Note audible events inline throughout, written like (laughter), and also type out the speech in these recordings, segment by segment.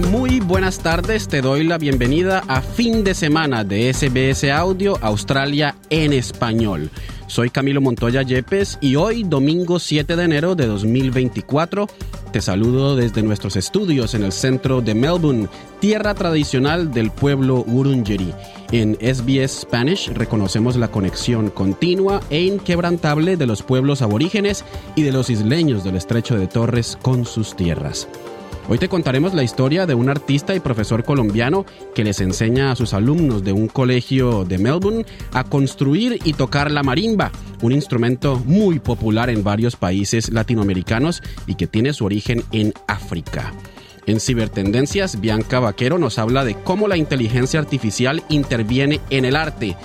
Muy buenas tardes. Te doy la bienvenida a fin de semana de SBS Audio Australia en español. Soy Camilo Montoya Yepes y hoy, domingo 7 de enero de 2024, te saludo desde nuestros estudios en el centro de Melbourne, tierra tradicional del pueblo Wurundjeri. En SBS Spanish reconocemos la conexión continua e inquebrantable de los pueblos aborígenes y de los isleños del estrecho de Torres con sus tierras. Hoy te contaremos la historia de un artista y profesor colombiano que les enseña a sus alumnos de un colegio de Melbourne a construir y tocar la marimba, un instrumento muy popular en varios países latinoamericanos y que tiene su origen en África. En Cibertendencias, Bianca Vaquero nos habla de cómo la inteligencia artificial interviene en el arte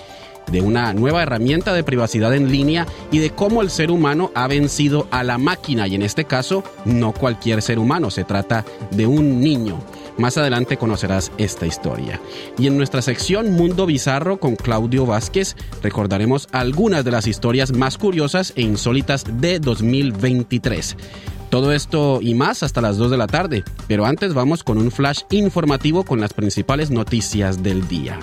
de una nueva herramienta de privacidad en línea y de cómo el ser humano ha vencido a la máquina y en este caso no cualquier ser humano, se trata de un niño. Más adelante conocerás esta historia. Y en nuestra sección Mundo Bizarro con Claudio Vázquez recordaremos algunas de las historias más curiosas e insólitas de 2023. Todo esto y más hasta las 2 de la tarde, pero antes vamos con un flash informativo con las principales noticias del día.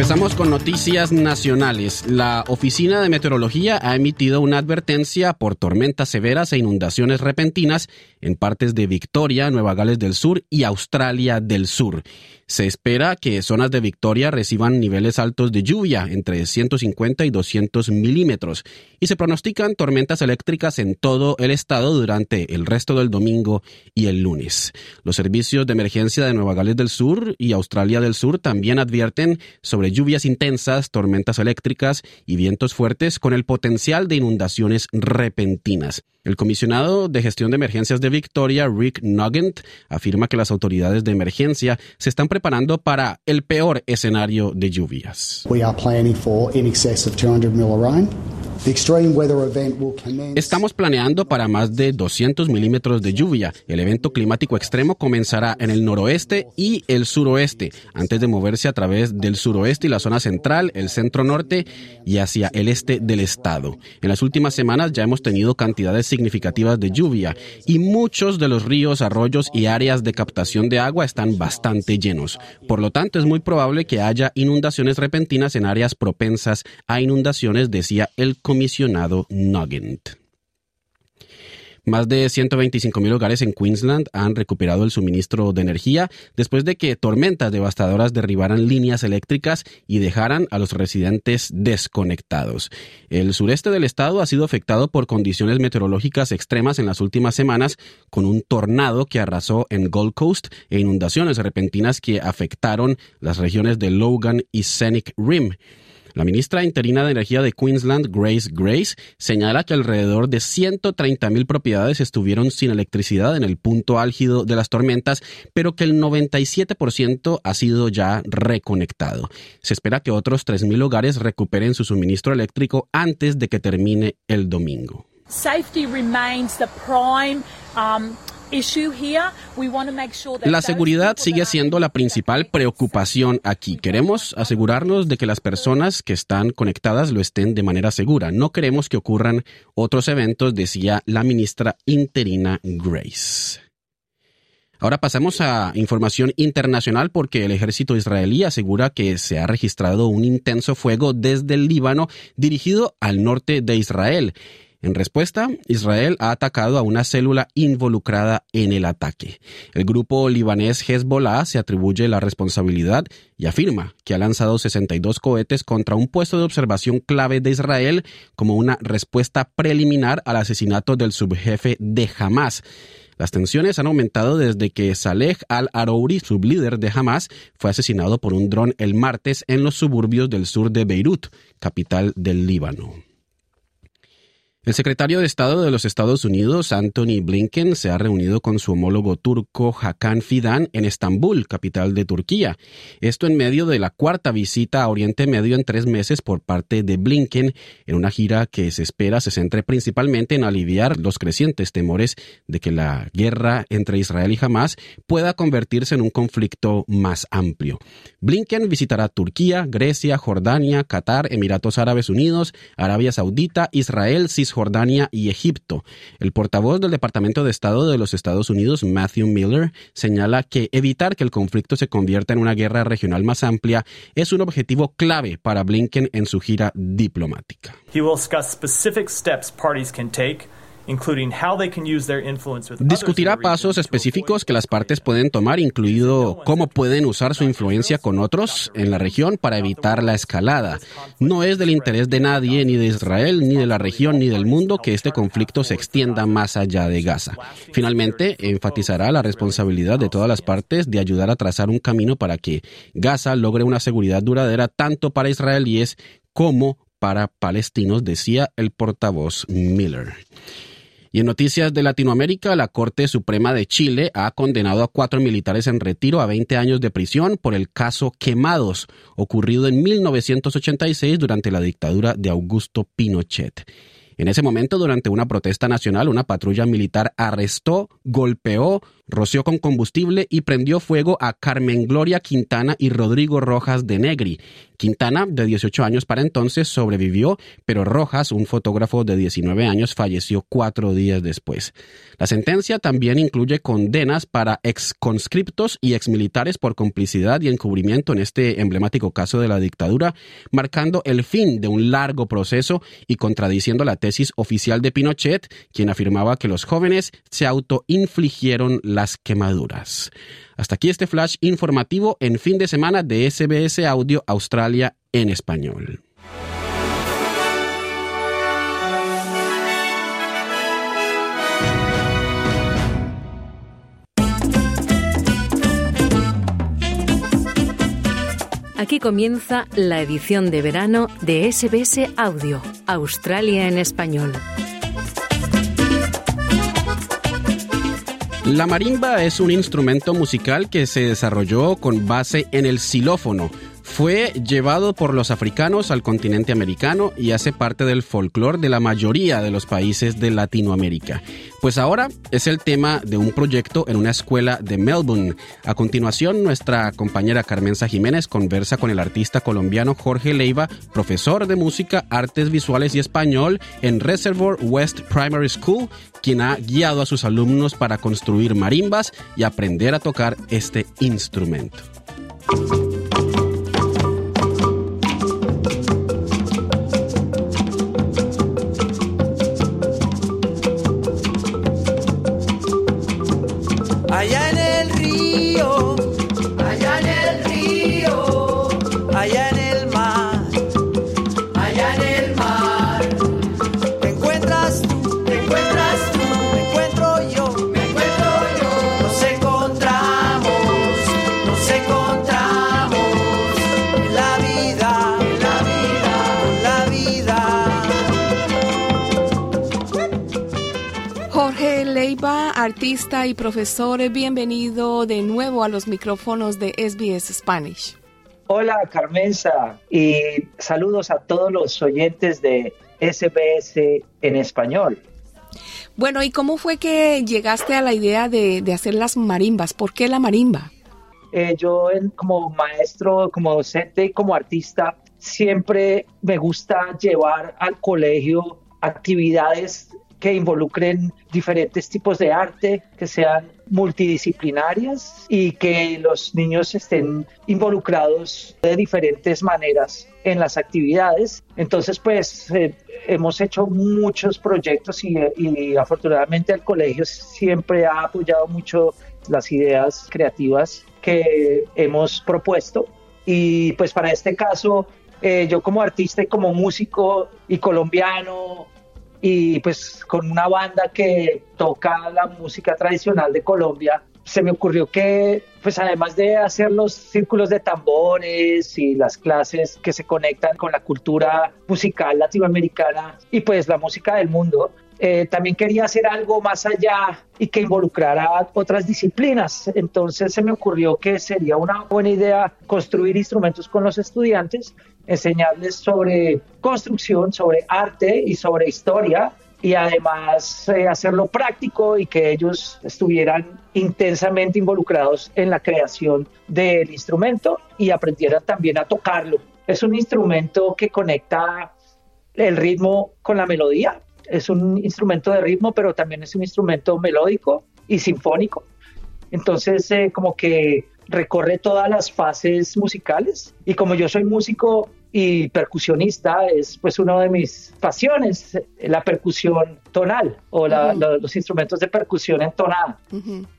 Empezamos con noticias nacionales. La Oficina de Meteorología ha emitido una advertencia por tormentas severas e inundaciones repentinas en partes de Victoria, Nueva Gales del Sur y Australia del Sur. Se espera que zonas de Victoria reciban niveles altos de lluvia, entre 150 y 200 milímetros, y se pronostican tormentas eléctricas en todo el estado durante el resto del domingo y el lunes. Los servicios de emergencia de Nueva Gales del Sur y Australia del Sur también advierten sobre lluvias intensas, tormentas eléctricas y vientos fuertes con el potencial de inundaciones repentinas. El comisionado de gestión de emergencias de Victoria, Rick Nugent, afirma que las autoridades de emergencia se están preparando para el peor escenario de lluvias. Estamos planeando para más de 200 milímetros de lluvia. El evento climático extremo comenzará en el noroeste y el suroeste, antes de moverse a través del suroeste y la zona central, el centro norte y hacia el este del estado. En las últimas semanas ya hemos tenido cantidades significativas de lluvia y muchos de los ríos, arroyos y áreas de captación de agua están bastante llenos. Por lo tanto, es muy probable que haya inundaciones repentinas en áreas propensas a inundaciones, decía el comisionado Nugent. Más de 125 mil hogares en Queensland han recuperado el suministro de energía después de que tormentas devastadoras derribaran líneas eléctricas y dejaran a los residentes desconectados. El sureste del estado ha sido afectado por condiciones meteorológicas extremas en las últimas semanas, con un tornado que arrasó en Gold Coast e inundaciones repentinas que afectaron las regiones de Logan y Scenic Rim. La ministra interina de Energía de Queensland, Grace Grace, señala que alrededor de 130.000 propiedades estuvieron sin electricidad en el punto álgido de las tormentas, pero que el 97% ha sido ya reconectado. Se espera que otros 3.000 hogares recuperen su suministro eléctrico antes de que termine el domingo. La seguridad sigue siendo la principal preocupación aquí. Queremos asegurarnos de que las personas que están conectadas lo estén de manera segura. No queremos que ocurran otros eventos, decía la ministra interina Grace. Ahora pasamos a información internacional porque el ejército israelí asegura que se ha registrado un intenso fuego desde el Líbano dirigido al norte de Israel. En respuesta, Israel ha atacado a una célula involucrada en el ataque. El grupo libanés Hezbollah se atribuye la responsabilidad y afirma que ha lanzado 62 cohetes contra un puesto de observación clave de Israel como una respuesta preliminar al asesinato del subjefe de Hamas. Las tensiones han aumentado desde que Saleh al-Arouri, sublíder de Hamas, fue asesinado por un dron el martes en los suburbios del sur de Beirut, capital del Líbano. El secretario de Estado de los Estados Unidos, Anthony Blinken, se ha reunido con su homólogo turco Hakan Fidan en Estambul, capital de Turquía. Esto en medio de la cuarta visita a Oriente Medio en tres meses por parte de Blinken, en una gira que se espera se centre principalmente en aliviar los crecientes temores de que la guerra entre Israel y Hamas pueda convertirse en un conflicto más amplio. Blinken visitará Turquía, Grecia, Jordania, Qatar, Emiratos Árabes Unidos, Arabia Saudita, Israel, Cisjordania y Egipto. El portavoz del Departamento de Estado de los Estados Unidos, Matthew Miller, señala que evitar que el conflicto se convierta en una guerra regional más amplia es un objetivo clave para Blinken en su gira diplomática. He will discuss specific steps parties can take Discutirá pasos específicos que las partes pueden tomar, incluido cómo pueden usar su influencia con otros en la región para evitar la escalada. No es del interés de nadie, ni de Israel, ni de la región, ni del mundo, que este conflicto se extienda más allá de Gaza. Finalmente, enfatizará la responsabilidad de todas las partes de ayudar a trazar un camino para que Gaza logre una seguridad duradera tanto para israelíes como para palestinos, decía el portavoz Miller. Y en noticias de Latinoamérica, la Corte Suprema de Chile ha condenado a cuatro militares en retiro a 20 años de prisión por el caso Quemados, ocurrido en 1986 durante la dictadura de Augusto Pinochet. En ese momento, durante una protesta nacional, una patrulla militar arrestó, golpeó, roció con combustible y prendió fuego a Carmen Gloria Quintana y Rodrigo Rojas de Negri, Quintana, de 18 años para entonces, sobrevivió, pero Rojas, un fotógrafo de 19 años, falleció cuatro días después. La sentencia también incluye condenas para exconscriptos y exmilitares por complicidad y encubrimiento en este emblemático caso de la dictadura, marcando el fin de un largo proceso y contradiciendo la tesis oficial de Pinochet, quien afirmaba que los jóvenes se autoinfligieron las quemaduras. Hasta aquí este flash informativo en fin de semana de SBS Audio Australia en español. Aquí comienza la edición de verano de SBS Audio, Australia en español. La marimba es un instrumento musical que se desarrolló con base en el xilófono. Fue llevado por los africanos al continente americano y hace parte del folclore de la mayoría de los países de Latinoamérica. Pues ahora es el tema de un proyecto en una escuela de Melbourne. A continuación, nuestra compañera Carmenza Jiménez conversa con el artista colombiano Jorge Leiva, profesor de música, artes visuales y español en Reservoir West Primary School, quien ha guiado a sus alumnos para construir marimbas y aprender a tocar este instrumento. Artista y profesor, bienvenido de nuevo a los micrófonos de SBS Spanish. Hola Carmenza y saludos a todos los oyentes de SBS en español. Bueno, ¿y cómo fue que llegaste a la idea de, de hacer las marimbas? ¿Por qué la marimba? Eh, yo como maestro, como docente y como artista, siempre me gusta llevar al colegio actividades que involucren diferentes tipos de arte, que sean multidisciplinarias y que los niños estén involucrados de diferentes maneras en las actividades. Entonces, pues eh, hemos hecho muchos proyectos y, afortunadamente el colegio siempre ha apoyado mucho las ideas creativas que hemos propuesto. Y pues para este caso, eh, yo como artista y como músico y colombiano, y pues con una banda que toca la música tradicional de Colombia, se me ocurrió que, pues además de hacer los círculos de tambores y las clases que se conectan con la cultura musical latinoamericana y pues la música del mundo, eh, también quería hacer algo más allá y que involucrara otras disciplinas. Entonces se me ocurrió que sería una buena idea construir instrumentos con los estudiantes, enseñarles sobre construcción, sobre arte y sobre historia y además eh, hacerlo práctico y que ellos estuvieran intensamente involucrados en la creación del instrumento y aprendieran también a tocarlo. Es un instrumento que conecta el ritmo con la melodía es un instrumento de ritmo, pero también es un instrumento melódico y sinfónico. Entonces, eh, como que recorre todas las fases musicales. Y como yo soy músico y percusionista, es pues una de mis pasiones, la percusión tonal o los instrumentos de percusión entonada.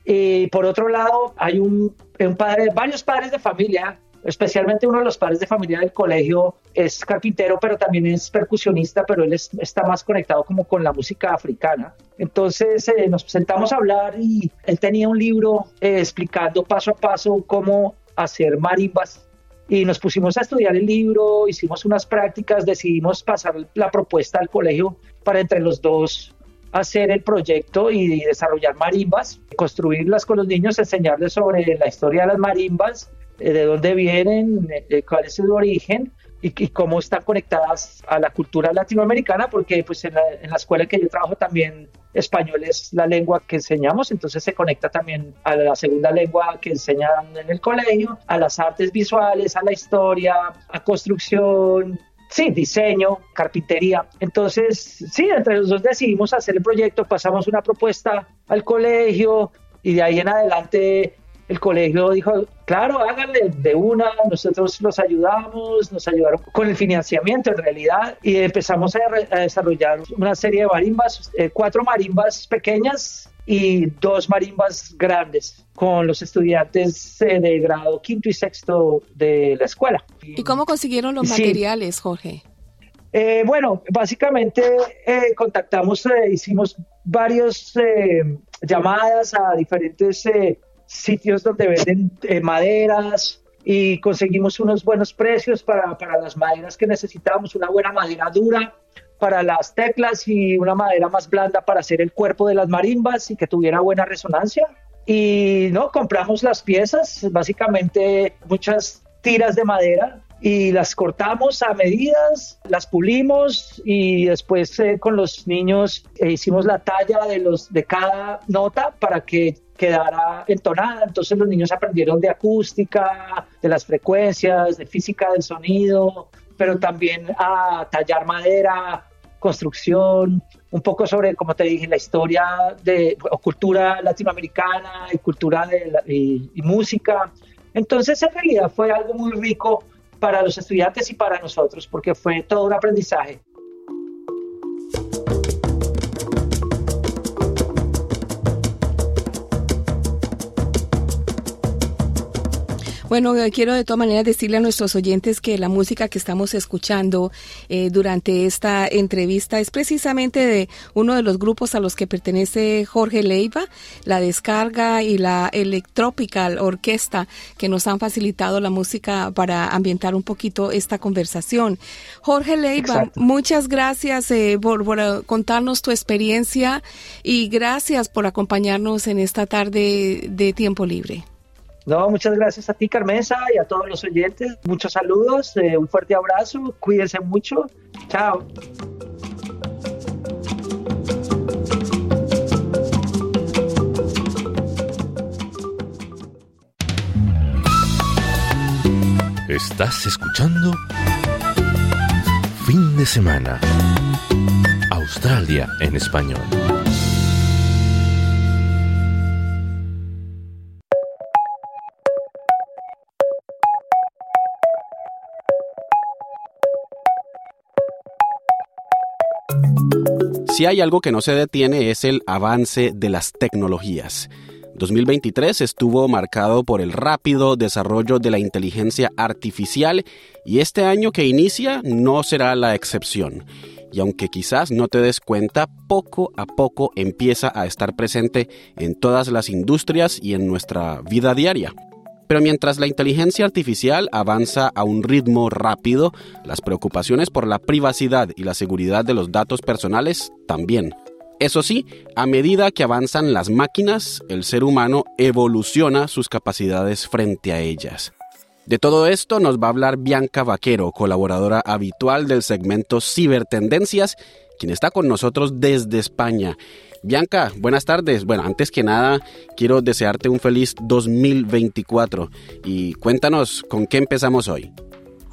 Y por otro lado, hay un, un padre, varios padres de familia especialmente uno de los padres de familia del colegio es carpintero, pero también es percusionista, pero él está más conectado como con la música africana. Entonces eh, nos sentamos a hablar y él tenía un libro eh, explicando paso a paso cómo hacer marimbas y nos pusimos a estudiar el libro, hicimos unas prácticas, decidimos pasar la propuesta al colegio para entre los dos hacer el proyecto y desarrollar marimbas, construirlas con los niños, enseñarles sobre la historia de las marimbas de dónde vienen, eh, cuál es su origen y, cómo están conectadas a la cultura latinoamericana, porque pues en la, en la, escuela en que yo trabajo también español es la lengua que enseñamos, entonces se conecta también a la segunda lengua que enseñan en el colegio, a las artes visuales, a la historia, a construcción, sí, diseño, carpintería. Entonces, sí, entre los dos decidimos hacer el proyecto, pasamos una propuesta al colegio y de ahí en adelante el colegio dijo, claro, háganle de una, nosotros los ayudamos, nos ayudaron con el financiamiento en realidad y empezamos a, desarrollar una serie de marimbas, eh, cuatro marimbas pequeñas y dos marimbas grandes con los estudiantes eh, de grado quinto y sexto de la escuela. ¿Y cómo consiguieron los materiales, Jorge? Eh, bueno, básicamente contactamos, hicimos varias llamadas a diferentes sitios donde venden eh, maderas y conseguimos unos buenos precios para, para las maderas que necesitábamos, una buena madera dura para las teclas y una madera más blanda para hacer el cuerpo de las marimbas y que tuviera buena resonancia. Y no, compramos las piezas, básicamente muchas tiras de madera y las cortamos a medidas, las pulimos y después eh, con los niños eh, hicimos la talla de, los, de cada nota para que quedara entonada. Entonces los niños aprendieron de acústica, de las frecuencias, de física del sonido, pero también a tallar madera, construcción, un poco sobre, como te dije, la historia de o cultura latinoamericana y cultura de y música. Entonces, en realidad fue algo muy rico para los estudiantes y para nosotros, porque fue todo un aprendizaje. Bueno, eh, quiero de todas maneras decirle a nuestros oyentes que la música que estamos escuchando eh, durante esta entrevista es precisamente de uno de los grupos a los que pertenece Jorge Leiva, la descarga y la Electropical Orquesta, que nos han facilitado la música para ambientar un poquito esta conversación. Jorge Leiva, muchas gracias eh, por, por contarnos tu experiencia y gracias por acompañarnos en esta tarde de tiempo libre. No, muchas gracias a ti, Carmenza, y a todos los oyentes. Muchos saludos, eh, un fuerte abrazo, cuídense mucho. Chao. Estás escuchando Fin de semana. Australia en español. Si hay algo que no se detiene es el avance de las tecnologías. 2023 estuvo marcado por el rápido desarrollo de la inteligencia artificial y este año que inicia no será la excepción. y aunque quizás no te des cuenta, poco a poco empieza a estar presente en todas las industrias y en nuestra vida diaria. Pero mientras la inteligencia artificial avanza a un ritmo rápido, las preocupaciones por la privacidad y la seguridad de los datos personales también. Eso sí, a medida que avanzan las máquinas, el ser humano evoluciona sus capacidades frente a ellas. De todo esto nos va a hablar Bianca Vaquero, colaboradora habitual del segmento Cibertendencias, quien está con nosotros desde España. Bianca, buenas tardes. Bueno, antes que nada, quiero desearte un feliz 2024 y cuéntanos con qué empezamos hoy.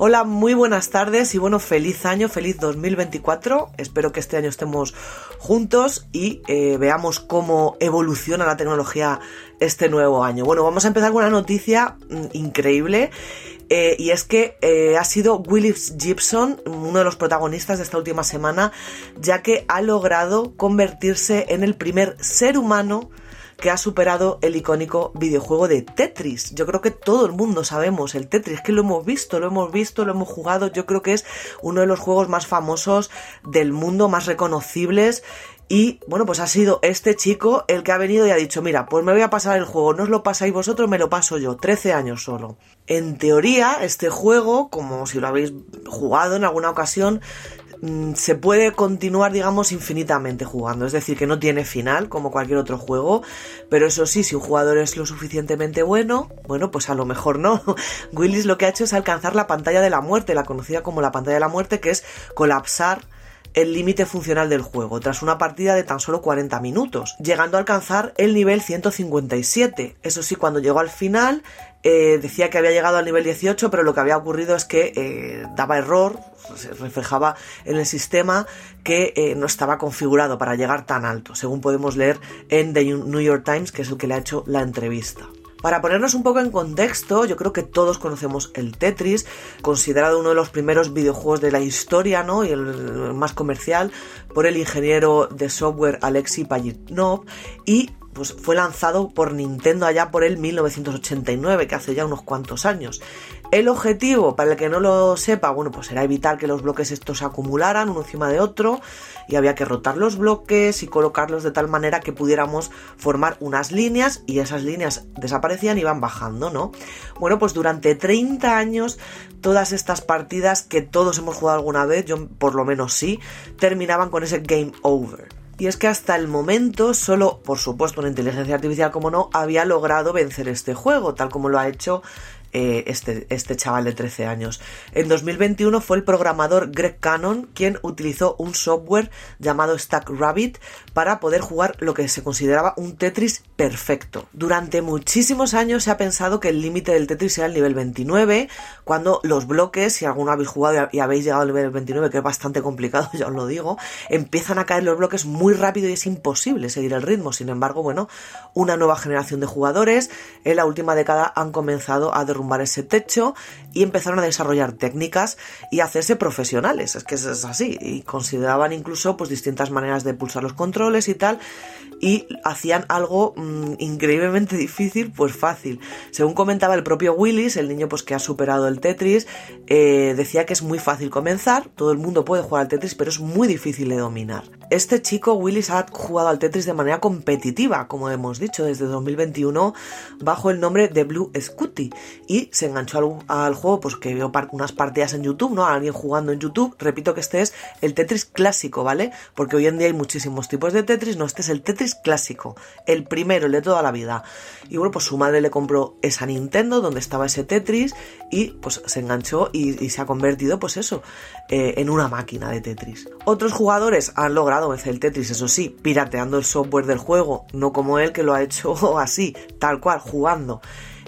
Hola, muy buenas tardes y bueno, feliz año, feliz 2024. Espero que este año estemos juntos y eh, veamos cómo evoluciona la tecnología este nuevo año. Bueno, vamos a empezar con una noticia mm, increíble. Eh, y es que eh, ha sido Willis Gibson, uno de los protagonistas de esta última semana, ya que ha logrado convertirse en el primer ser humano que ha superado el icónico videojuego de Tetris. Yo creo que todo el mundo sabemos el Tetris, que lo hemos visto, lo hemos visto, lo hemos jugado. Yo creo que es uno de los juegos más famosos del mundo, más reconocibles. Y bueno, pues ha sido este chico el que ha venido y ha dicho, mira, pues me voy a pasar el juego, no os lo pasáis vosotros, me lo paso yo, 13 años solo. En teoría, este juego, como si lo habéis jugado en alguna ocasión, se puede continuar, digamos, infinitamente jugando. Es decir, que no tiene final, como cualquier otro juego. Pero eso sí, si un jugador es lo suficientemente bueno, bueno, pues a lo mejor no. (laughs) Willis lo que ha hecho es alcanzar la pantalla de la muerte, la conocida como la pantalla de la muerte, que es colapsar el límite funcional del juego, tras una partida de tan solo 40 minutos, llegando a alcanzar el nivel 157. Eso sí, cuando llegó al final, eh, decía que había llegado al nivel 18, pero lo que había ocurrido es que eh, daba error, se reflejaba en el sistema que eh, no estaba configurado para llegar tan alto, según podemos leer en The New York Times, que es el que le ha hecho la entrevista. Para ponernos un poco en contexto, yo creo que todos conocemos el Tetris, considerado uno de los primeros videojuegos de la historia, ¿no? Y el más comercial por el ingeniero de software Alexei Pajitnov y pues fue lanzado por Nintendo allá por el 1989, que hace ya unos cuantos años. El objetivo, para el que no lo sepa, bueno, pues era evitar que los bloques estos se acumularan uno encima de otro y había que rotar los bloques y colocarlos de tal manera que pudiéramos formar unas líneas y esas líneas desaparecían y iban bajando, ¿no? Bueno, pues durante 30 años todas estas partidas que todos hemos jugado alguna vez, yo por lo menos sí, terminaban con ese game over. Y es que hasta el momento solo, por supuesto, una inteligencia artificial como no, había logrado vencer este juego, tal como lo ha hecho eh, este, este chaval de 13 años. En 2021 fue el programador Greg Cannon quien utilizó un software llamado Stack Rabbit para poder jugar lo que se consideraba un Tetris perfecto. Durante muchísimos años se ha pensado que el límite del Tetris era el nivel 29, cuando los bloques, si alguno habéis jugado y habéis llegado al nivel 29, que es bastante complicado, (laughs) ya os lo digo, empiezan a caer los bloques muy rápido y es imposible seguir el ritmo. Sin embargo, bueno, una nueva generación de jugadores en la última década han comenzado a derrumbar ese techo y empezaron a desarrollar técnicas y hacerse profesionales. Es que es así. Y consideraban incluso pues distintas maneras de pulsar los controles y tal. Y hacían algo mm, increíblemente difícil, pues fácil. Según comentaba el propio Willis, el niño pues que ha superado el Tetris, eh, decía que es muy fácil comenzar, todo el mundo puede jugar al Tetris, pero es muy difícil de dominar. Este chico, Willis, ha jugado al Tetris de manera competitiva, como hemos dicho, desde 2021, bajo el nombre de Blue Scooty y se enganchó al, juego pues que vio unas partidas en YouTube, ¿no? alguien jugando en YouTube. Repito que este es el Tetris clásico, ¿vale? Porque hoy en día hay muchísimos tipos de Tetris, no, este es el Tetris clásico, el primero, el de toda la vida. Y bueno, pues su madre le compró esa Nintendo donde estaba ese Tetris y pues se enganchó y, se ha convertido, pues eso, eh, en una máquina de Tetris. Otros jugadores han logrado vencer el Tetris, eso sí, pirateando el software del juego, no como él que lo ha hecho (laughs) así, tal cual, jugando.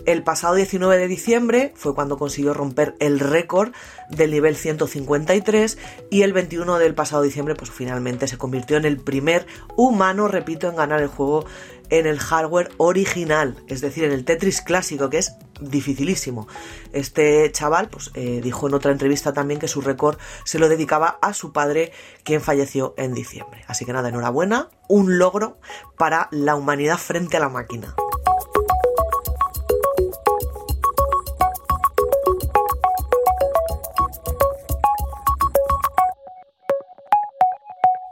El pasado 19 de diciembre fue cuando consiguió romper el récord del nivel 153 y el 21 del pasado diciembre pues finalmente se convirtió en el primer humano, repito, en ganar el juego en el hardware original, es decir, en el Tetris clásico, que es dificilísimo. Este chaval pues, eh, dijo en otra entrevista también que su récord se lo dedicaba a su padre, quien falleció en diciembre. Así que nada, enhorabuena, un logro para la humanidad frente a la máquina.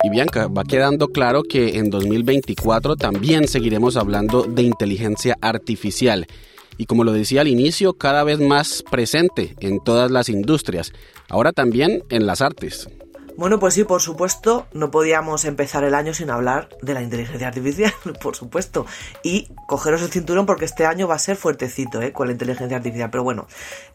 Y Bianca, va quedando claro que en 2024 también seguiremos hablando de inteligencia artificial. Y como lo decía al inicio, cada vez más presente en todas las industrias, ahora también en las artes. Bueno, pues sí, por supuesto, no podíamos empezar el año sin hablar de la inteligencia artificial, (laughs) por supuesto. Y cogeros el cinturón porque este año va a ser fuertecito, ¿eh? Con la inteligencia artificial. Pero bueno,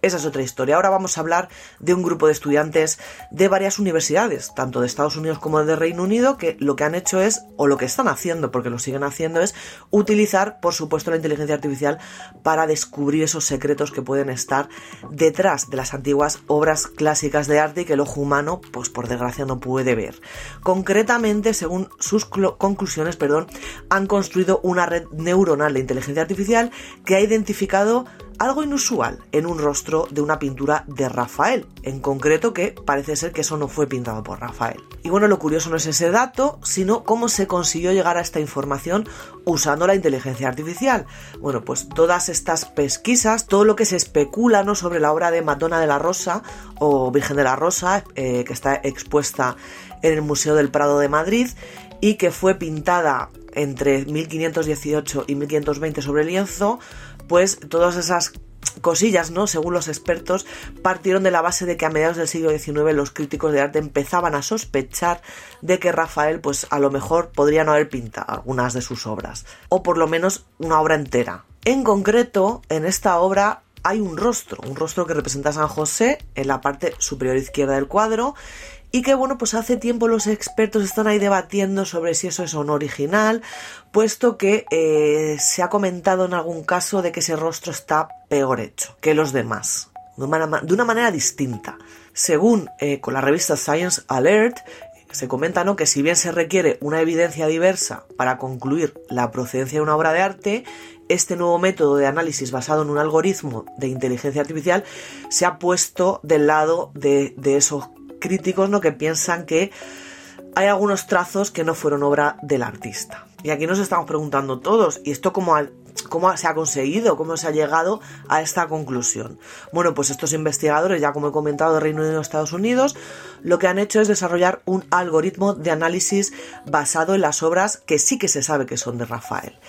esa es otra historia. Ahora vamos a hablar de un grupo de estudiantes de varias universidades, tanto de Estados Unidos como de Reino Unido, que lo que han hecho es, o lo que están haciendo, porque lo siguen haciendo, es utilizar, por supuesto, la inteligencia artificial para descubrir esos secretos que pueden estar detrás de las antiguas obras clásicas de arte y que el ojo humano, pues por desgracia, no puede ver. Concretamente, según sus conclusiones, perdón, han construido una red neuronal de inteligencia artificial que ha identificado algo inusual en un rostro de una pintura de Rafael, en concreto que parece ser que eso no fue pintado por Rafael. Y bueno, lo curioso no es ese dato, sino cómo se consiguió llegar a esta información usando la inteligencia artificial. Bueno, pues todas estas pesquisas, todo lo que se especula ¿no? sobre la obra de Madonna de la Rosa o Virgen de la Rosa, eh, que está expuesta en el Museo del Prado de Madrid y que fue pintada entre 1518 y 1520 sobre lienzo, pues todas esas cosillas, ¿no? Según los expertos, partieron de la base de que a mediados del siglo XIX los críticos de arte empezaban a sospechar de que Rafael, pues a lo mejor podría no haber pintado algunas de sus obras, o por lo menos una obra entera. En concreto, en esta obra hay un rostro, un rostro que representa a San José en la parte superior izquierda del cuadro y que bueno, pues hace tiempo los expertos están ahí debatiendo sobre si eso es o no original, puesto que eh, se ha comentado en algún caso de que ese rostro está peor hecho que los demás, de una, manera distinta. Según eh, con la revista Science Alert, se comenta ¿no? que si bien se requiere una evidencia diversa para concluir la procedencia de una obra de arte, este nuevo método de análisis basado en un algoritmo de inteligencia artificial se ha puesto del lado de, de esos críticos ¿no? que piensan que hay algunos trazos que no fueron obra del artista. Y aquí nos estamos preguntando todos, ¿y esto cómo, cómo se ha conseguido? ¿Cómo se ha llegado a esta conclusión? Bueno, pues estos investigadores, ya como he comentado, de Reino Unido y Estados Unidos, lo que han hecho es desarrollar un algoritmo de análisis basado en las obras que sí que se sabe que son de Rafael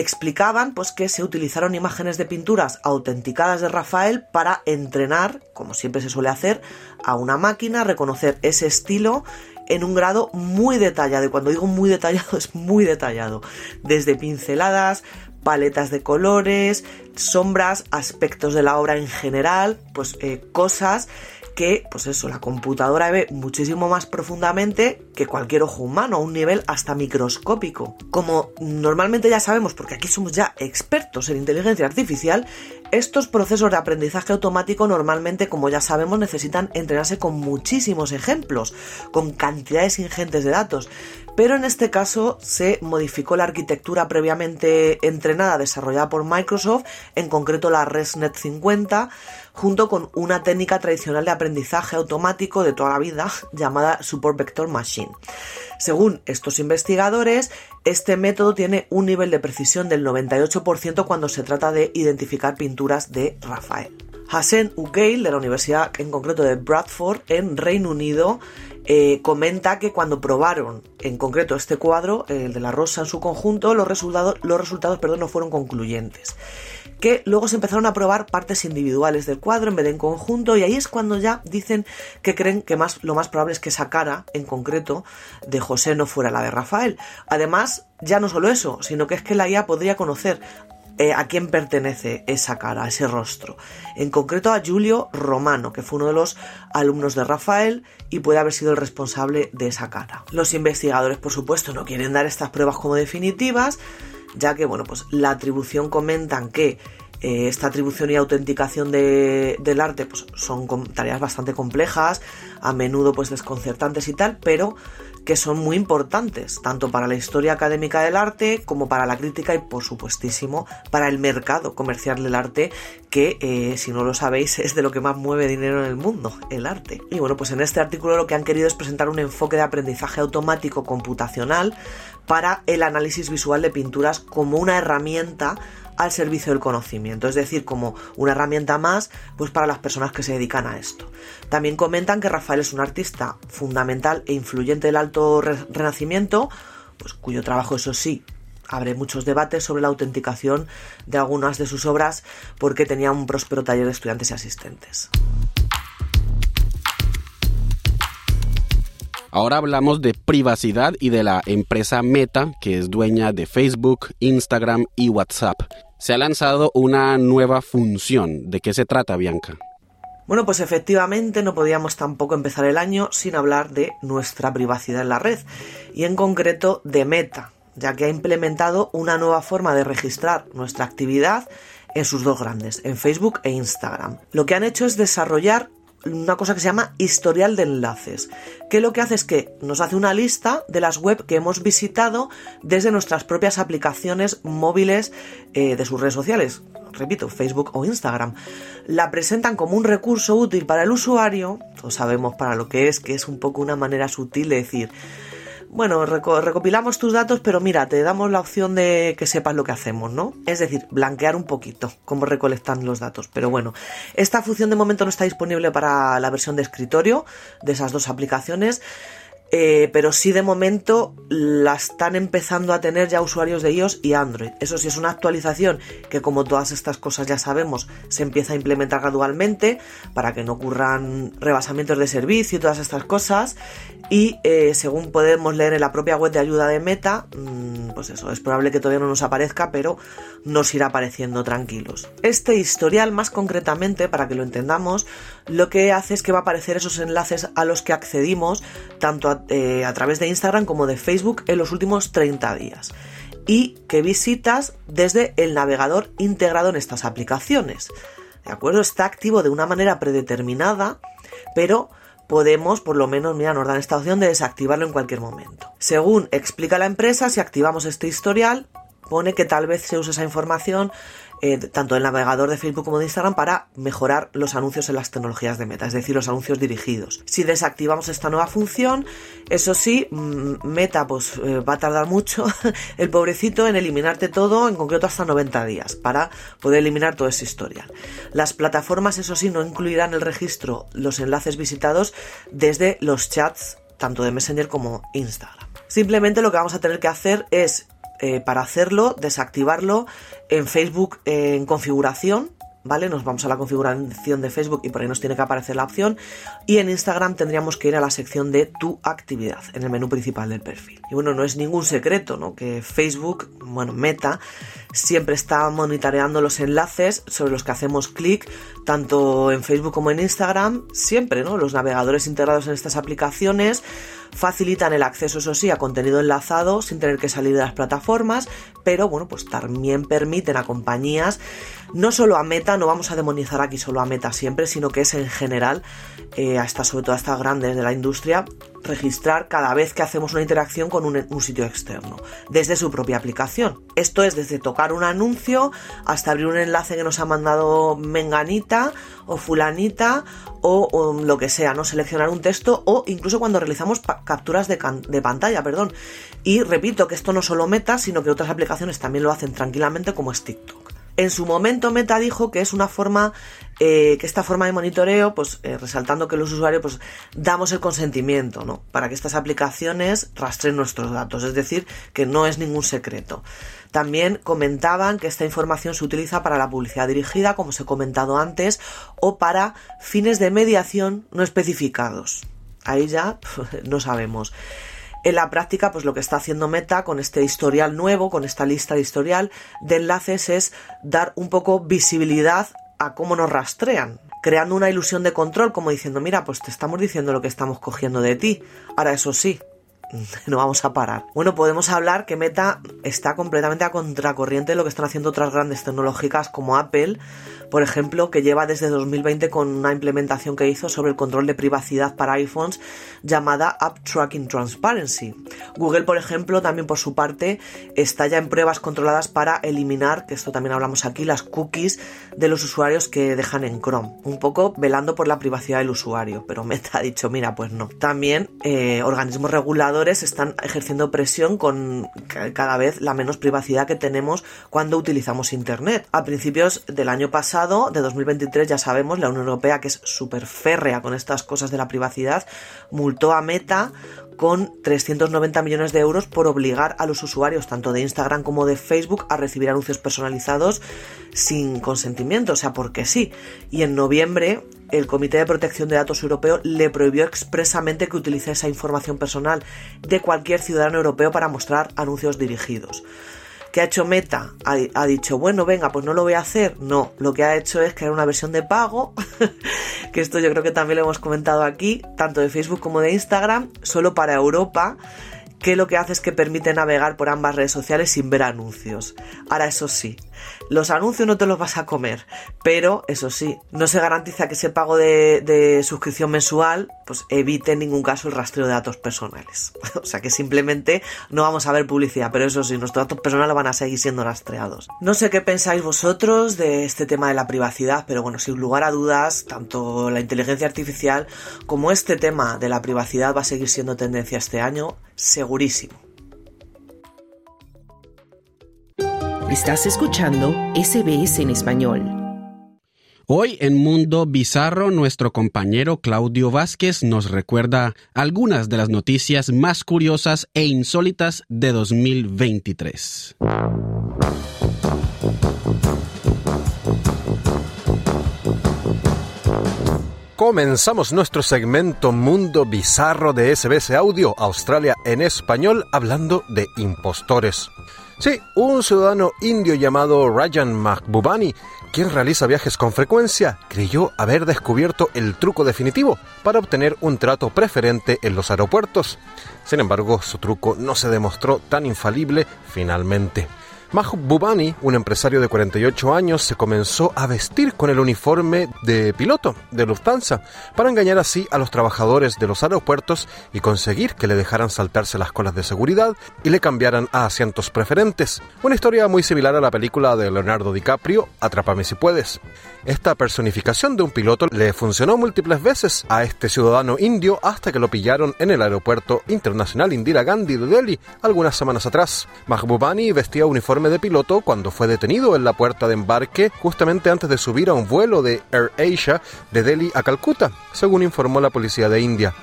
explicaban pues que se utilizaron imágenes de pinturas autenticadas de Rafael para entrenar, como siempre se suele hacer, a una máquina reconocer ese estilo en un grado muy detallado. Y cuando digo muy detallado (laughs) es muy detallado. Desde pinceladas, paletas de colores, sombras, aspectos de la obra en general, pues eh, cosas que, pues eso, la computadora ve muchísimo más profundamente que cualquier ojo humano, a un nivel hasta microscópico. Como normalmente ya sabemos, porque aquí somos ya expertos en inteligencia artificial, estos procesos de aprendizaje automático normalmente, como ya sabemos, necesitan entrenarse con muchísimos ejemplos, con cantidades ingentes de datos. Pero en este caso se modificó la arquitectura previamente entrenada desarrollada por Microsoft, en concreto la ResNet 50, junto con una técnica tradicional de aprendizaje automático de toda la vida llamada Support Vector Machine. Según estos investigadores, este método tiene un nivel de precisión del 98% cuando se trata de identificar pinturas de Rafael. Hassan Ugeil, de la Universidad en concreto de Bradford, en Reino Unido, eh, comenta que cuando probaron en concreto este cuadro, el de la rosa en su conjunto, los resultados, los resultados perdón, no fueron concluyentes. Que luego se empezaron a probar partes individuales del cuadro en vez de en conjunto, y ahí es cuando ya dicen que creen que más, lo más probable es que esa cara en concreto de José no fuera la de Rafael. Además, ya no solo eso, sino que es que la IA podría conocer eh, a quién pertenece esa cara, ese rostro. En concreto a Giulio Romano, que fue uno de los alumnos de Rafael y puede haber sido el responsable de esa cara. Los investigadores, por supuesto, no quieren dar estas pruebas como definitivas, ya que, bueno, pues la atribución comentan que eh, esta atribución y autenticación del arte pues, son tareas bastante complejas, a menudo pues desconcertantes y tal, pero que son muy importantes, tanto para la historia académica del arte como para la crítica y por supuestísimo para el mercado comercial del arte, que eh, si no lo sabéis (laughs) es de lo que más mueve dinero en el mundo, el arte. Y bueno, pues en este artículo lo que han querido es presentar un enfoque de aprendizaje automático computacional para el análisis visual de pinturas como una herramienta al servicio del conocimiento, es decir, como una herramienta más pues para las personas que se dedican a esto. También comentan que Rafael es un artista fundamental e influyente del alto renacimiento, pues cuyo trabajo eso sí abre muchos debates sobre la autenticación de algunas de sus obras porque tenía un próspero taller de estudiantes y asistentes. Ahora hablamos de privacidad y de la empresa Meta, que es dueña de Facebook, Instagram y WhatsApp. Se ha lanzado una nueva función. ¿De qué se trata, Bianca? Bueno, pues efectivamente no podíamos tampoco empezar el año sin hablar de nuestra privacidad en la red y en concreto de Meta, ya que ha implementado una nueva forma de registrar nuestra actividad en sus dos grandes, en Facebook e Instagram. Lo que han hecho es desarrollar una cosa que se llama historial de enlaces, que lo que hace es que nos hace una lista de las web que hemos visitado desde nuestras propias aplicaciones móviles eh, de sus redes sociales, repito, Facebook o Instagram. La presentan como un recurso útil para el usuario, todos sabemos para lo que es, que es un poco una manera sutil de decir, bueno, recopilamos tus datos, pero mira, te damos la opción de que sepas lo que hacemos, ¿no? Es decir, blanquear un poquito cómo recolectan los datos. Pero bueno, esta función de momento no está disponible para la versión de escritorio de esas dos aplicaciones. Eh, pero sí de momento la están empezando a tener ya usuarios de iOS y Android. Eso sí es una actualización que como todas estas cosas ya sabemos se empieza a implementar gradualmente para que no ocurran rebasamientos de servicio y todas estas cosas. Y eh, según podemos leer en la propia web de ayuda de Meta, mm, pues eso, es probable que todavía no nos aparezca, pero nos irá apareciendo tranquilos. Este historial, más concretamente, para que lo entendamos, lo que hace es que va a aparecer esos enlaces a los que accedimos, tanto a, eh, través de Instagram como de Facebook, en los últimos 30 días. Y que visitas desde el navegador integrado en estas aplicaciones. ¿De acuerdo? Está activo de una manera predeterminada, pero podemos, por lo menos, mira, nos dan esta opción de desactivarlo en cualquier momento. Según explica la empresa, si activamos este historial, pone que tal vez se use esa información eh, tanto el navegador de Facebook como de Instagram para mejorar los anuncios en las tecnologías de Meta, es decir, los anuncios dirigidos. Si desactivamos esta nueva función, eso sí, mm, Meta pues eh, va a tardar mucho, (laughs) el pobrecito, en eliminarte todo, en concreto hasta 90 días, para poder eliminar todo ese historial. Las plataformas, eso sí, no incluirán el registro, los enlaces visitados desde los chats, tanto de Messenger como Instagram. Simplemente lo que vamos a tener que hacer es eh, para hacerlo, desactivarlo en Facebook en configuración, ¿vale? Nos vamos a la configuración de Facebook y por ahí nos tiene que aparecer la opción. Y en Instagram tendríamos que ir a la sección de tu actividad, en el menú principal del perfil. Y bueno, no es ningún secreto, ¿no? Que Facebook, bueno, Meta, siempre está monitoreando los enlaces sobre los que hacemos clic, tanto en Facebook como en Instagram, siempre, ¿no? Los navegadores integrados en estas aplicaciones facilitan el acceso, eso sí, a contenido enlazado sin tener que salir de las plataformas, pero bueno, pues también permiten a compañías, no solo a Meta, no vamos a demonizar aquí solo a Meta siempre, sino que es en general, eh, a estas, sobre todo a estas grandes de la industria, registrar cada vez que hacemos una interacción con un, sitio externo, desde su propia aplicación. Esto es desde tocar un anuncio hasta abrir un enlace que nos ha mandado Menganita o Fulanita o, lo que sea, ¿no? Seleccionar un texto o incluso cuando realizamos capturas de, de pantalla, perdón. Y repito que esto no solo Meta, sino que otras aplicaciones también lo hacen tranquilamente como es TikTok. En su momento Meta dijo que es una forma, eh, que esta forma de monitoreo, pues eh, resaltando que los usuarios pues damos el consentimiento, ¿no? Para que estas aplicaciones rastren nuestros datos, es decir, que no es ningún secreto. También comentaban que esta información se utiliza para la publicidad dirigida, como os he comentado antes, o para fines de mediación no especificados. Ahí ya (laughs) no sabemos. En la práctica, pues lo que está haciendo Meta con este historial nuevo, con esta lista de historial de enlaces, es dar un poco visibilidad a cómo nos rastrean, creando una ilusión de control, como diciendo, mira, pues te estamos diciendo lo que estamos cogiendo de ti. Ahora, eso sí, (laughs) no vamos a parar. Bueno, podemos hablar que Meta está completamente a contracorriente de lo que están haciendo otras grandes tecnológicas como Apple, por ejemplo, que lleva desde 2020 con una implementación que hizo sobre el control de privacidad para iPhones llamada App Tracking Transparency. Google, por ejemplo, también por su parte está ya en pruebas controladas para eliminar, que esto también hablamos aquí, las cookies de los usuarios que dejan en Chrome, un poco velando por la privacidad del usuario, pero Meta ha dicho, mira, pues no. También eh, organismos reguladores están ejerciendo presión con cada vez la menos privacidad que tenemos cuando utilizamos Internet. A principios del año pasado, de 2023, ya sabemos, la Unión Europea, que es súper férrea con estas cosas de la privacidad, multó a Meta con 390 millones de euros por obligar a los usuarios tanto de Instagram como de Facebook a recibir anuncios personalizados sin consentimiento, o sea, porque sí. Y en noviembre el Comité de Protección de Datos Europeo le prohibió expresamente que utilice esa información personal de cualquier ciudadano europeo para mostrar anuncios dirigidos. ¿Qué ha hecho Meta? Ha, dicho, bueno, venga, pues no lo voy a hacer. No, lo que ha hecho es crear una versión de pago, (laughs) que esto yo creo que también lo hemos comentado aquí, tanto de Facebook como de Instagram, solo para Europa que lo que hace es que permite navegar por ambas redes sociales sin ver anuncios. Ahora, eso sí, los anuncios no te los vas a comer, pero eso sí, no se garantiza que ese pago de, suscripción mensual pues evite en ningún caso el rastreo de datos personales. (laughs) o sea que simplemente no vamos a ver publicidad, pero eso sí, nuestros datos personales van a seguir siendo rastreados. No sé qué pensáis vosotros de este tema de la privacidad, pero bueno, sin lugar a dudas, tanto la inteligencia artificial como este tema de la privacidad va a seguir siendo tendencia este año, segurísimo. Estás escuchando SBS en español. Hoy en Mundo Bizarro, nuestro compañero Claudio Vázquez nos recuerda algunas de las noticias más curiosas e insólitas de 2023. Comenzamos nuestro segmento Mundo Bizarro de SBS Audio Australia en español hablando de impostores. Sí, un ciudadano indio llamado Rajan Mahbubani, quien realiza viajes con frecuencia, creyó haber descubierto el truco definitivo para obtener un trato preferente en los aeropuertos. Sin embargo, su truco no se demostró tan infalible finalmente. Mahbubani, un empresario de 48 años, se comenzó a vestir con el uniforme de piloto de Lufthansa para engañar así a los trabajadores de los aeropuertos y conseguir que le dejaran saltarse las colas de seguridad y le cambiaran a asientos preferentes. Una historia muy similar a la película de Leonardo DiCaprio, Atrápame si puedes. Esta personificación de un piloto le funcionó múltiples veces a este ciudadano indio hasta que lo pillaron en el aeropuerto internacional Indira Gandhi de Delhi algunas semanas atrás. Mahbubani vestía uniforme de piloto cuando fue detenido en la puerta de embarque justamente antes de subir a un vuelo de Air Asia de Delhi a Calcuta, según informó la policía de India.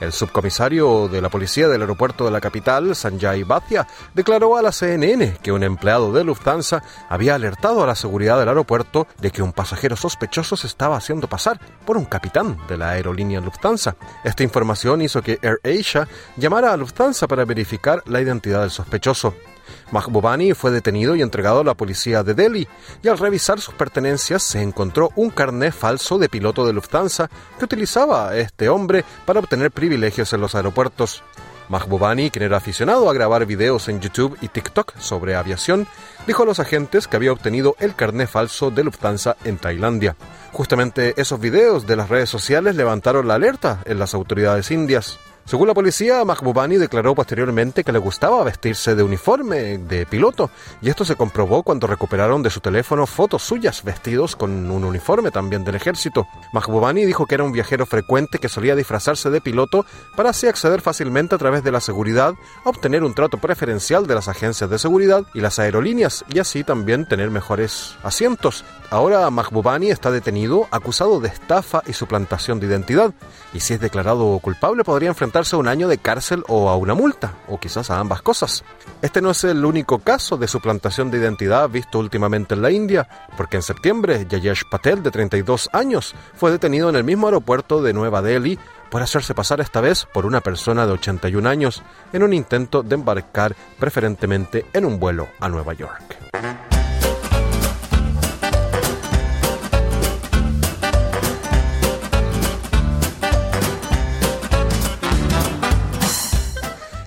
El subcomisario de la policía del aeropuerto de la capital, Sanjay Bhatia, declaró a la CNN que un empleado de Lufthansa había alertado a la seguridad del aeropuerto de que un pasajero sospechoso se estaba haciendo pasar por un capitán de la aerolínea Lufthansa. Esta información hizo que Air Asia llamara a Lufthansa para verificar la identidad del sospechoso. Mahbubani fue detenido y entregado a la policía de Delhi, y al revisar sus pertenencias se encontró un carné falso de piloto de Lufthansa que utilizaba este hombre para obtener privilegios en los aeropuertos. Mahbubani, quien era aficionado a grabar videos en YouTube y TikTok sobre aviación, dijo a los agentes que había obtenido el carné falso de Lufthansa en Tailandia. Justamente esos videos de las redes sociales levantaron la alerta en las autoridades indias. Según la policía, Mahbubani declaró posteriormente que le gustaba vestirse de uniforme de piloto, y esto se comprobó cuando recuperaron de su teléfono fotos suyas vestidos con un uniforme también del ejército. Mahbubani dijo que era un viajero frecuente que solía disfrazarse de piloto para así acceder fácilmente a través de la seguridad, obtener un trato preferencial de las agencias de seguridad y las aerolíneas, y así también tener mejores asientos. Ahora Mahbubani está detenido, acusado de estafa y suplantación de identidad, y si es declarado culpable podría a un año de cárcel o a una multa, o quizás a ambas cosas. Este no es el único caso de suplantación de identidad visto últimamente en la India, porque en septiembre Yayesh Patel, de 32 años, fue detenido en el mismo aeropuerto de Nueva Delhi por hacerse pasar esta vez por una persona de 81 años en un intento de embarcar preferentemente en un vuelo a Nueva York.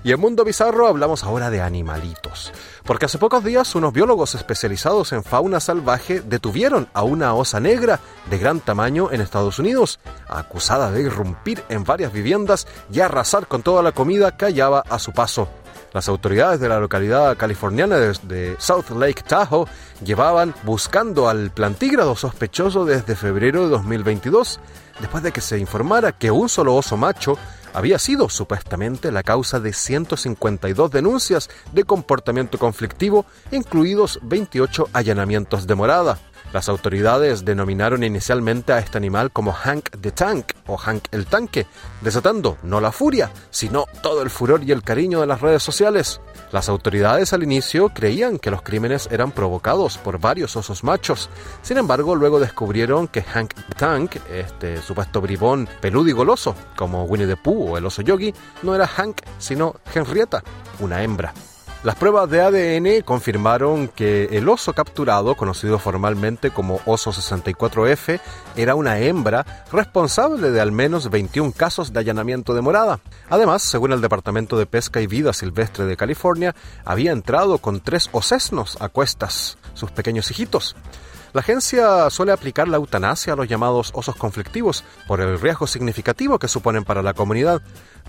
Y en Mundo Bizarro hablamos ahora de animalitos. Porque hace pocos días unos biólogos especializados en fauna salvaje detuvieron a una osa negra de gran tamaño en Estados Unidos, acusada de irrumpir en varias viviendas y arrasar con toda la comida que hallaba a su paso. Las autoridades de la localidad californiana de South Lake Tahoe llevaban buscando al plantígrado sospechoso desde febrero de 2022, después de que se informara que un solo oso macho había sido supuestamente la causa de 152 denuncias de comportamiento conflictivo, incluidos 28 allanamientos de morada. Las autoridades denominaron inicialmente a este animal como Hank the Tank o Hank el Tanque, desatando no la furia, sino todo el furor y el cariño de las redes sociales. Las autoridades al inicio creían que los crímenes eran provocados por varios osos machos. Sin embargo, luego descubrieron que Hank the Tank, este supuesto bribón peludo y goloso, como Winnie the Pooh o el oso yogi, no era Hank, sino Henrietta, una hembra. Las pruebas de ADN confirmaron que el oso capturado, conocido formalmente como Oso 64F, era una hembra responsable de al menos 21 casos de allanamiento de morada. Además, según el Departamento de Pesca y Vida Silvestre de California, había entrado con tres osesnos a cuestas, sus pequeños hijitos. La agencia suele aplicar la eutanasia a los llamados osos conflictivos por el riesgo significativo que suponen para la comunidad,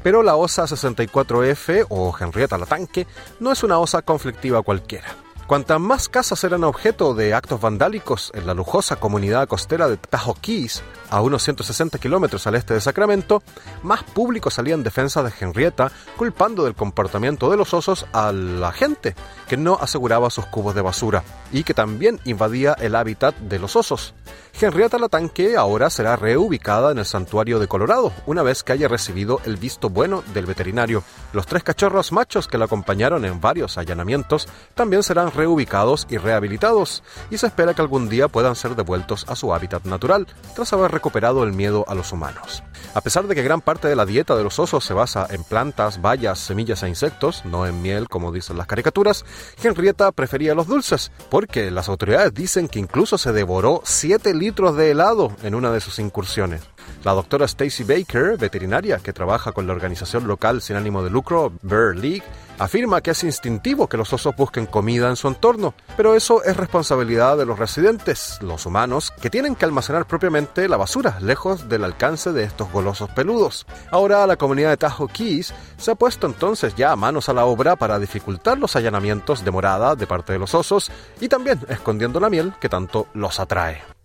pero la osa 64F o Henrietta la Tanque no es una osa conflictiva cualquiera. Cuantas más casas eran objeto de actos vandálicos en la lujosa comunidad costera de Tahoe Keys, a unos 160 kilómetros al este de Sacramento, más público salía en defensa de Henrietta, culpando del comportamiento de los osos a la gente, que no aseguraba sus cubos de basura y que también invadía el hábitat de los osos. Henrietta la Tanque ahora será reubicada en el santuario de Colorado, una vez que haya recibido el visto bueno del veterinario. Los tres cachorros machos que la acompañaron en varios allanamientos también serán reubicados y rehabilitados, y se espera que algún día puedan ser devueltos a su hábitat natural, tras haber recuperado el miedo a los humanos. A pesar de que gran parte de la dieta de los osos se basa en plantas, bayas, semillas e insectos, no en miel como dicen las caricaturas, Henrietta prefería los dulces, porque las autoridades dicen que incluso se devoró 7 litros de helado en una de sus incursiones. La doctora Stacy Baker, veterinaria que trabaja con la organización local sin ánimo de lucro, Bear League, afirma que es instintivo que los osos busquen comida en su entorno, pero eso es responsabilidad de los residentes, los humanos, que tienen que almacenar propiamente la basura lejos del alcance de estos golosos peludos. Ahora la comunidad de Tahoe Keys se ha puesto entonces ya manos a la obra para dificultar los allanamientos de morada de parte de los osos y también escondiendo la miel que tanto los atrae.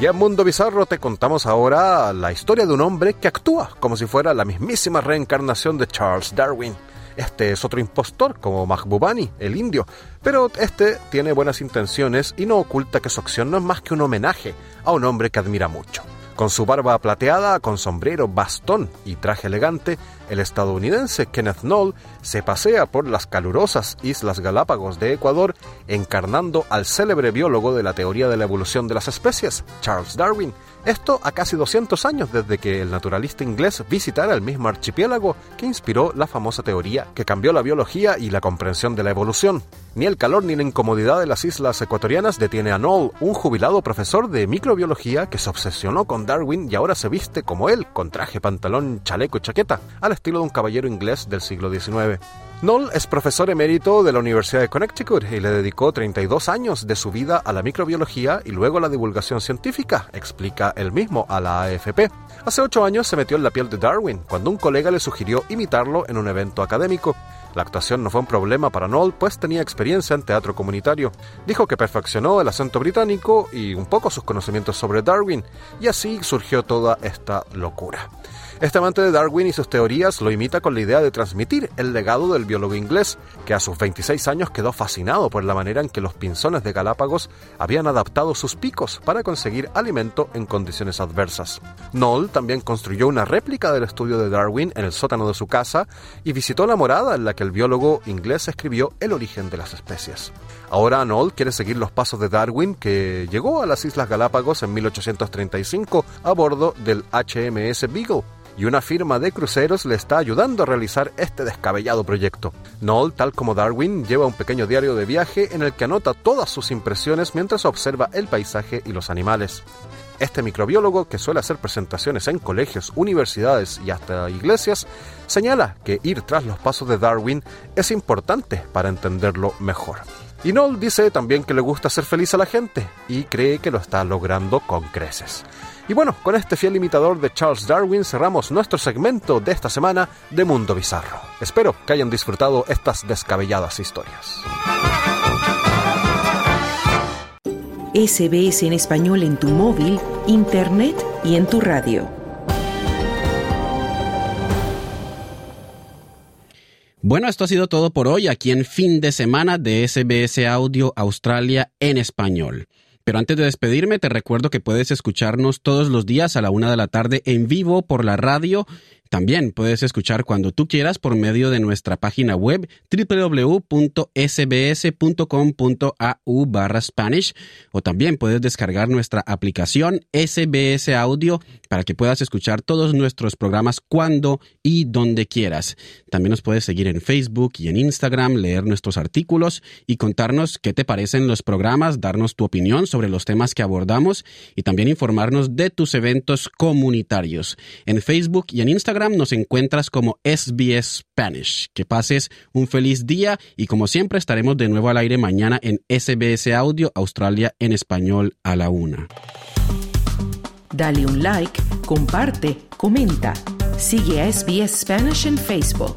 Y en Mundo Bizarro te contamos ahora la historia de un hombre que actúa como si fuera la mismísima reencarnación de Charles Darwin. Este es otro impostor como Mahbubani, el indio, pero este tiene buenas intenciones y no oculta que su acción no es más que un homenaje a un hombre que admira mucho. Con su barba plateada, con sombrero, bastón y traje elegante, el estadounidense Kenneth Knoll se pasea por las calurosas Islas Galápagos de Ecuador encarnando al célebre biólogo de la teoría de la evolución de las especies, Charles Darwin. Esto a casi 200 años desde que el naturalista inglés visitara el mismo archipiélago que inspiró la famosa teoría que cambió la biología y la comprensión de la evolución. Ni el calor ni la incomodidad de las islas ecuatorianas detiene a Knoll, un jubilado profesor de microbiología que se obsesionó con Darwin y ahora se viste como él, con traje, pantalón, chaleco y chaqueta, al estilo de un caballero inglés del siglo XIX. Knoll es profesor emérito de la Universidad de Connecticut y le dedicó 32 años de su vida a la microbiología y luego a la divulgación científica, explica él mismo a la AFP. Hace ocho años se metió en la piel de Darwin cuando un colega le sugirió imitarlo en un evento académico. La actuación no fue un problema para Knoll, pues tenía experiencia en teatro comunitario. Dijo que perfeccionó el acento británico y un poco sus conocimientos sobre Darwin, y así surgió toda esta locura. Este amante de Darwin y sus teorías lo imita con la idea de transmitir el legado del biólogo inglés, que a sus 26 años quedó fascinado por la manera en que los pinzones de Galápagos habían adaptado sus picos para conseguir alimento en condiciones adversas. Knoll también construyó una réplica del estudio de Darwin en el sótano de su casa y visitó la morada en la que el biólogo inglés escribió el origen de las especies. Ahora Knoll quiere seguir los pasos de Darwin, que llegó a las Islas Galápagos en 1835 a bordo del HMS Beagle, y una firma de cruceros le está ayudando a realizar este descabellado proyecto. Knoll, tal como Darwin, lleva un pequeño diario de viaje en el que anota todas sus impresiones mientras observa el paisaje y los animales. Este microbiólogo, que suele hacer presentaciones en colegios, universidades y hasta iglesias, señala que ir tras los pasos de Darwin es importante para entenderlo mejor. Y Noel dice también que le gusta hacer feliz a la gente y cree que lo está logrando con creces. Y bueno, con este fiel imitador de Charles Darwin cerramos nuestro segmento de esta semana de Mundo Bizarro. Espero que hayan disfrutado estas descabelladas historias. SBS en español en tu móvil, internet y en tu radio. Bueno, esto ha sido todo por hoy aquí en fin de semana de SBS Audio Australia en español. Pero antes de despedirme, te recuerdo que puedes escucharnos todos los días a la una de la tarde en vivo por la radio también puedes escuchar cuando tú quieras por medio de nuestra página web www.sbs.com.au barra Spanish o también puedes descargar nuestra aplicación SBS Audio para que puedas escuchar todos nuestros programas cuando y donde quieras. También nos puedes seguir en Facebook y en Instagram, leer nuestros artículos y contarnos qué te parecen los programas, darnos tu opinión sobre los temas que abordamos y también informarnos de tus eventos comunitarios. En Facebook y en Nos encuentras como SBS Spanish. Que pases un feliz día y como siempre estaremos de nuevo al aire mañana en SBS Audio Australia en español a la una. Dale un like, comparte, comenta. Sigue a SBS Spanish en Facebook.